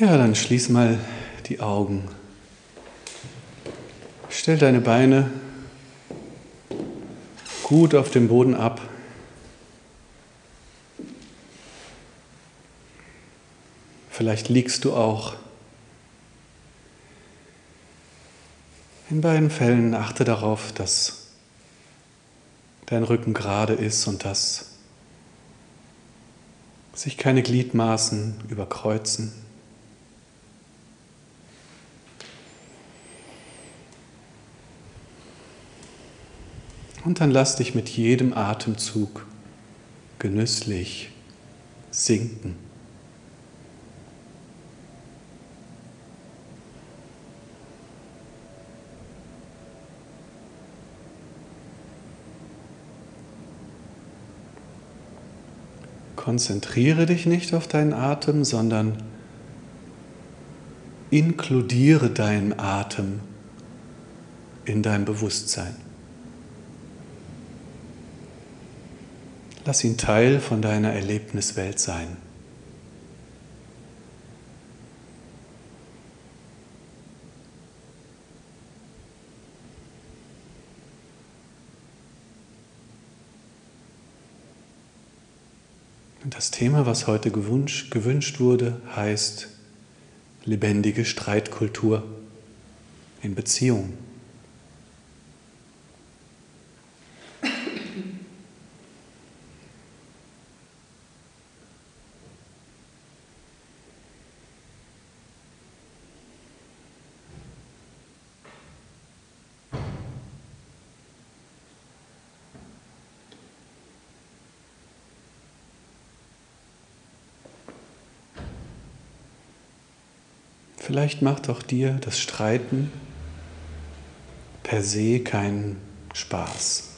Ja, dann schließ mal die Augen. Stell deine Beine gut auf dem Boden ab. Vielleicht liegst du auch. In beiden Fällen achte darauf, dass dein Rücken gerade ist und dass sich keine Gliedmaßen überkreuzen. Und dann lass dich mit jedem Atemzug genüsslich sinken. Konzentriere dich nicht auf deinen Atem, sondern inkludiere deinen Atem in dein Bewusstsein. Lass ihn Teil von deiner Erlebniswelt sein. Und das Thema, was heute gewünscht, gewünscht wurde, heißt lebendige Streitkultur in Beziehungen. Vielleicht macht auch dir das Streiten per se keinen Spaß.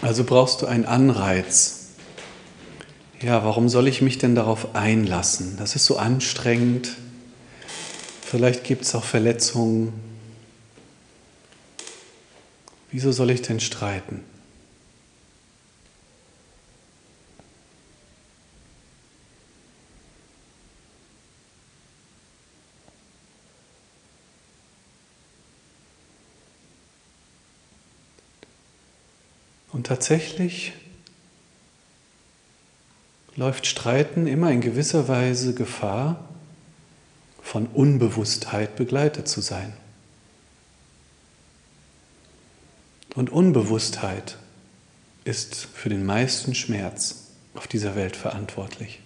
Also brauchst du einen Anreiz. Ja, warum soll ich mich denn darauf einlassen? Das ist so anstrengend. Vielleicht gibt es auch Verletzungen, Wieso soll ich denn streiten? Und tatsächlich läuft Streiten immer in gewisser Weise Gefahr, von Unbewusstheit begleitet zu sein. Und Unbewusstheit ist für den meisten Schmerz auf dieser Welt verantwortlich.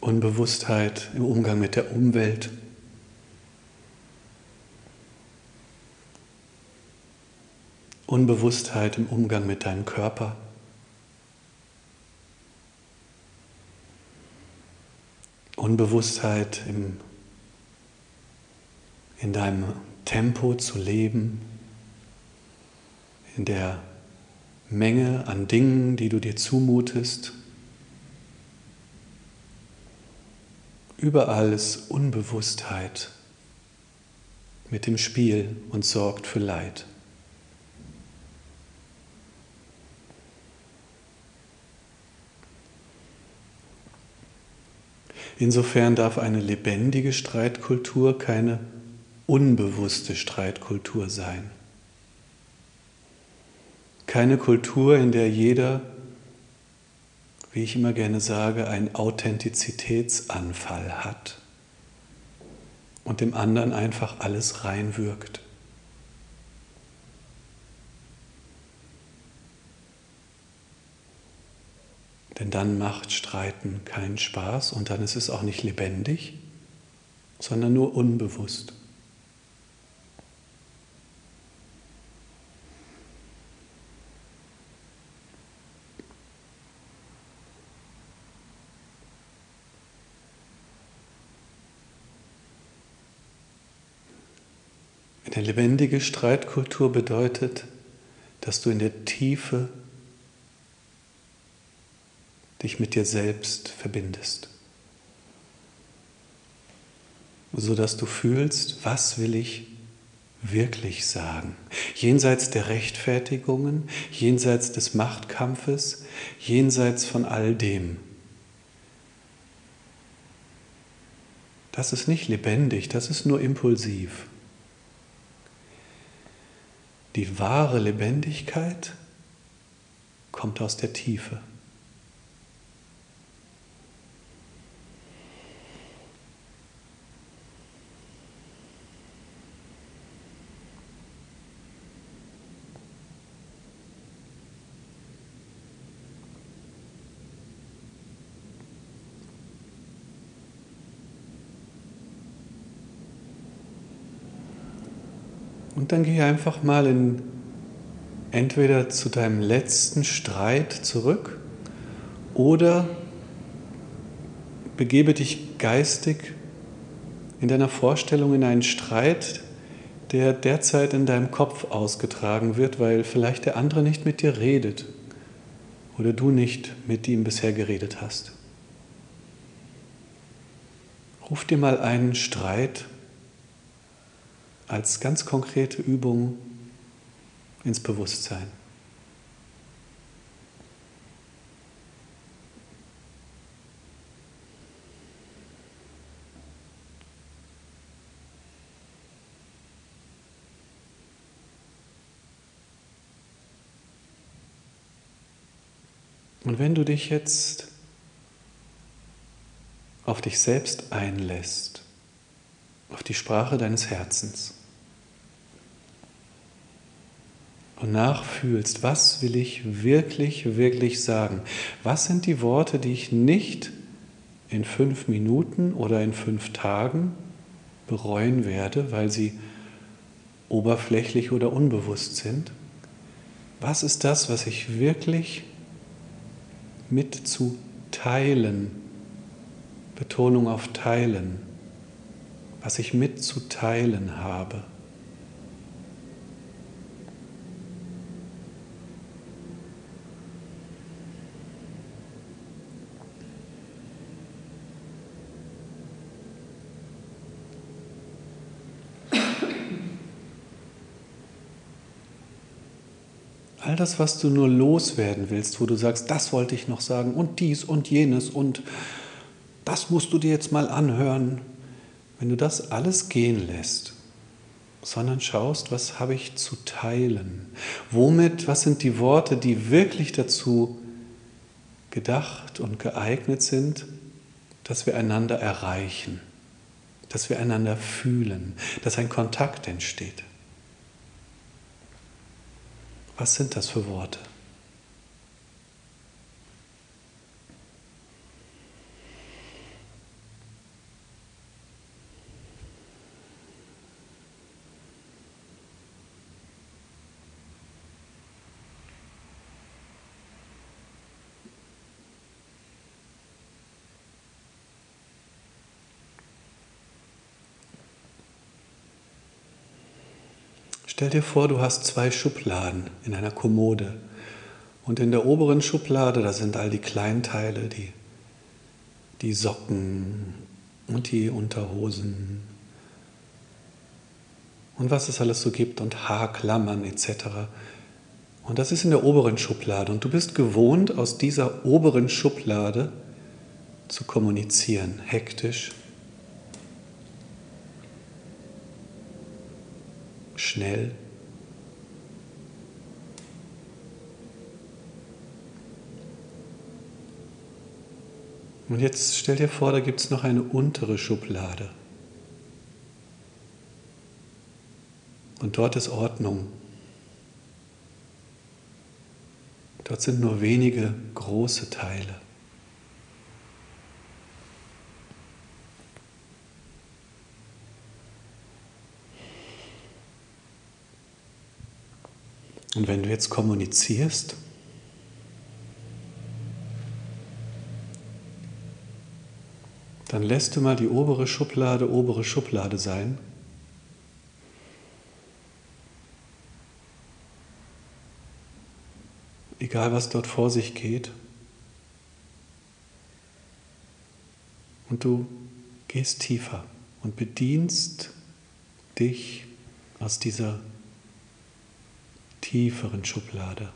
Unbewusstheit im Umgang mit der Umwelt. Unbewusstheit im Umgang mit deinem Körper. Unbewusstheit im, in deinem Tempo zu leben, in der Menge an Dingen, die du dir zumutest. Überall ist Unbewusstheit mit dem Spiel und sorgt für Leid. Insofern darf eine lebendige Streitkultur keine unbewusste Streitkultur sein. Keine Kultur, in der jeder, wie ich immer gerne sage, einen Authentizitätsanfall hat und dem anderen einfach alles reinwirkt. Denn dann macht Streiten keinen Spaß und dann ist es auch nicht lebendig, sondern nur unbewusst. Eine lebendige Streitkultur bedeutet, dass du in der Tiefe dich mit dir selbst verbindest. sodass du fühlst, was will ich wirklich sagen? Jenseits der Rechtfertigungen, jenseits des Machtkampfes, jenseits von all dem. Das ist nicht lebendig, das ist nur impulsiv. Die wahre Lebendigkeit kommt aus der Tiefe. Und dann geh einfach mal in entweder zu deinem letzten Streit zurück oder begebe dich geistig in deiner Vorstellung in einen Streit, der derzeit in deinem Kopf ausgetragen wird, weil vielleicht der andere nicht mit dir redet oder du nicht mit ihm bisher geredet hast. Ruf dir mal einen Streit als ganz konkrete Übung ins Bewusstsein. Und wenn du dich jetzt auf dich selbst einlässt, auf die Sprache deines Herzens und nachfühlst, was will ich wirklich, wirklich sagen? Was sind die Worte, die ich nicht in fünf Minuten oder in fünf Tagen bereuen werde, weil sie oberflächlich oder unbewusst sind? Was ist das, was ich wirklich mitzuteilen, Betonung auf teilen, was ich mitzuteilen habe. All das, was du nur loswerden willst, wo du sagst, das wollte ich noch sagen und dies und jenes und das musst du dir jetzt mal anhören, wenn du das alles gehen lässt, sondern schaust, was habe ich zu teilen? Womit, was sind die Worte, die wirklich dazu gedacht und geeignet sind, dass wir einander erreichen, dass wir einander fühlen, dass ein Kontakt entsteht? Was sind das für Worte? Stell dir vor, du hast zwei Schubladen in einer Kommode. Und in der oberen Schublade, da sind all die Kleinteile, die, die Socken und die Unterhosen und was es alles so gibt und Haarklammern etc. Und das ist in der oberen Schublade. Und du bist gewohnt, aus dieser oberen Schublade zu kommunizieren, hektisch schnell. Und jetzt stell dir vor, da gibt es noch eine untere Schublade. Und dort ist Ordnung. Dort sind nur wenige große Teile. Und wenn du jetzt kommunizierst, dann lässt du mal die obere Schublade obere Schublade sein. Egal was dort vor sich geht. Und du gehst tiefer und bedienst dich aus dieser tieferen Schublade,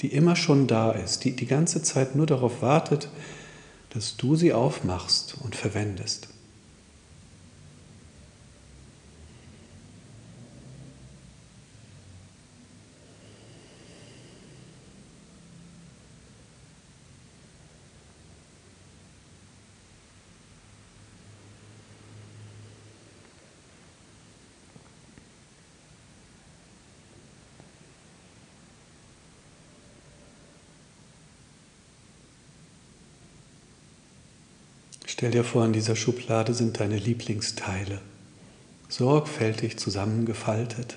die immer schon da ist, die die ganze Zeit nur darauf wartet, dass du sie aufmachst und verwendest. Stell dir vor, in dieser Schublade sind deine Lieblingsteile, sorgfältig zusammengefaltet.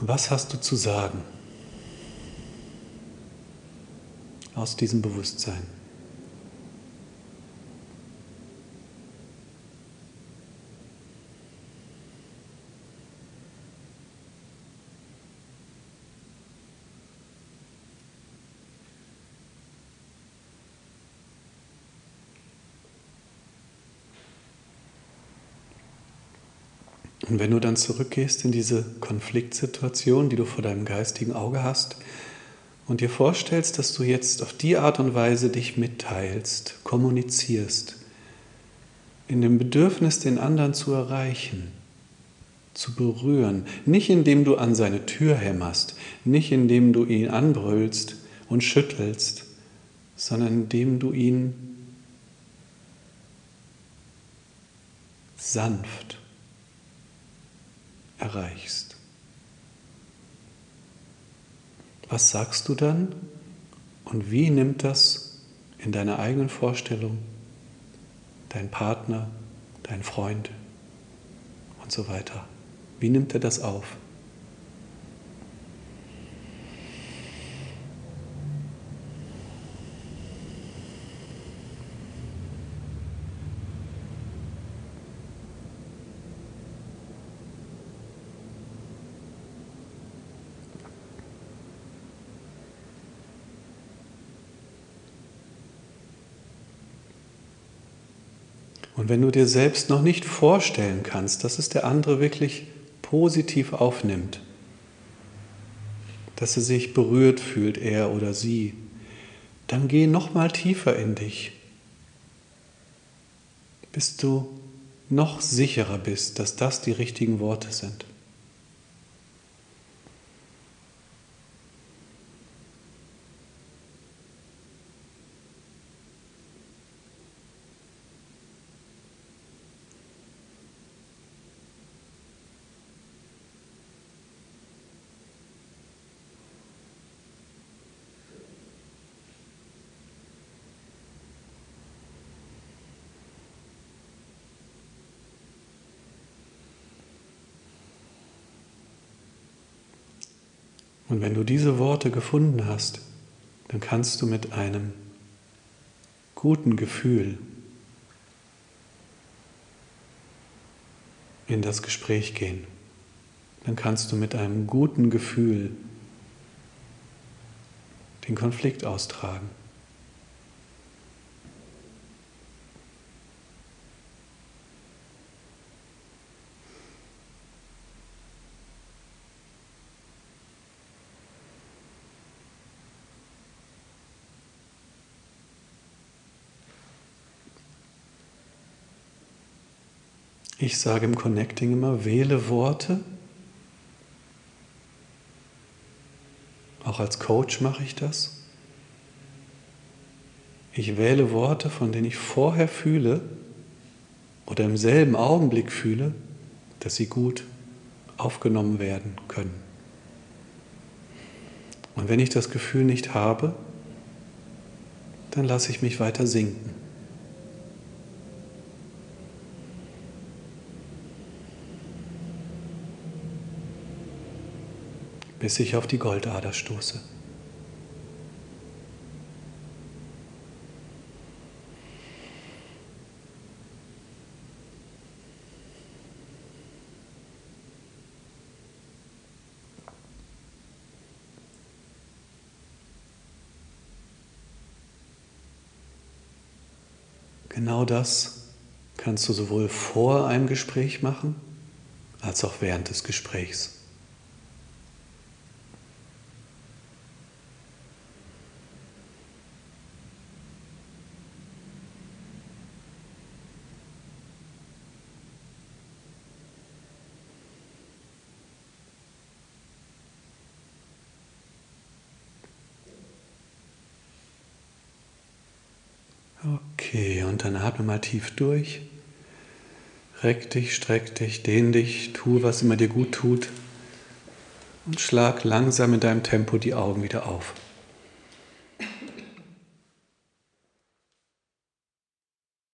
Was hast du zu sagen aus diesem Bewusstsein? Und wenn du dann zurückgehst in diese Konfliktsituation, die du vor deinem geistigen Auge hast, und dir vorstellst, dass du jetzt auf die Art und Weise dich mitteilst, kommunizierst, in dem Bedürfnis, den anderen zu erreichen, zu berühren, nicht indem du an seine Tür hämmerst, nicht indem du ihn anbrüllst und schüttelst, sondern indem du ihn sanft erreichst. Was sagst du dann und wie nimmt das in deiner eigenen Vorstellung dein Partner, dein Freund und so weiter? Wie nimmt er das auf? Und wenn du dir selbst noch nicht vorstellen kannst, dass es der andere wirklich positiv aufnimmt, dass er sich berührt fühlt, er oder sie, dann geh noch mal tiefer in dich, bis du noch sicherer bist, dass das die richtigen Worte sind. Und wenn du diese Worte gefunden hast, dann kannst du mit einem guten Gefühl in das Gespräch gehen. Dann kannst du mit einem guten Gefühl den Konflikt austragen. Ich sage im Connecting immer, wähle Worte. Auch als Coach mache ich das. Ich wähle Worte, von denen ich vorher fühle oder im selben Augenblick fühle, dass sie gut aufgenommen werden können. Und wenn ich das Gefühl nicht habe, dann lasse ich mich weiter sinken. bis ich auf die Goldader stoße. Genau das kannst du sowohl vor einem Gespräch machen, als auch während des Gesprächs. Okay, und dann atme mal tief durch. Reck dich, streck dich, dehn dich, tu, was immer dir gut tut und schlag langsam in deinem Tempo die Augen wieder auf.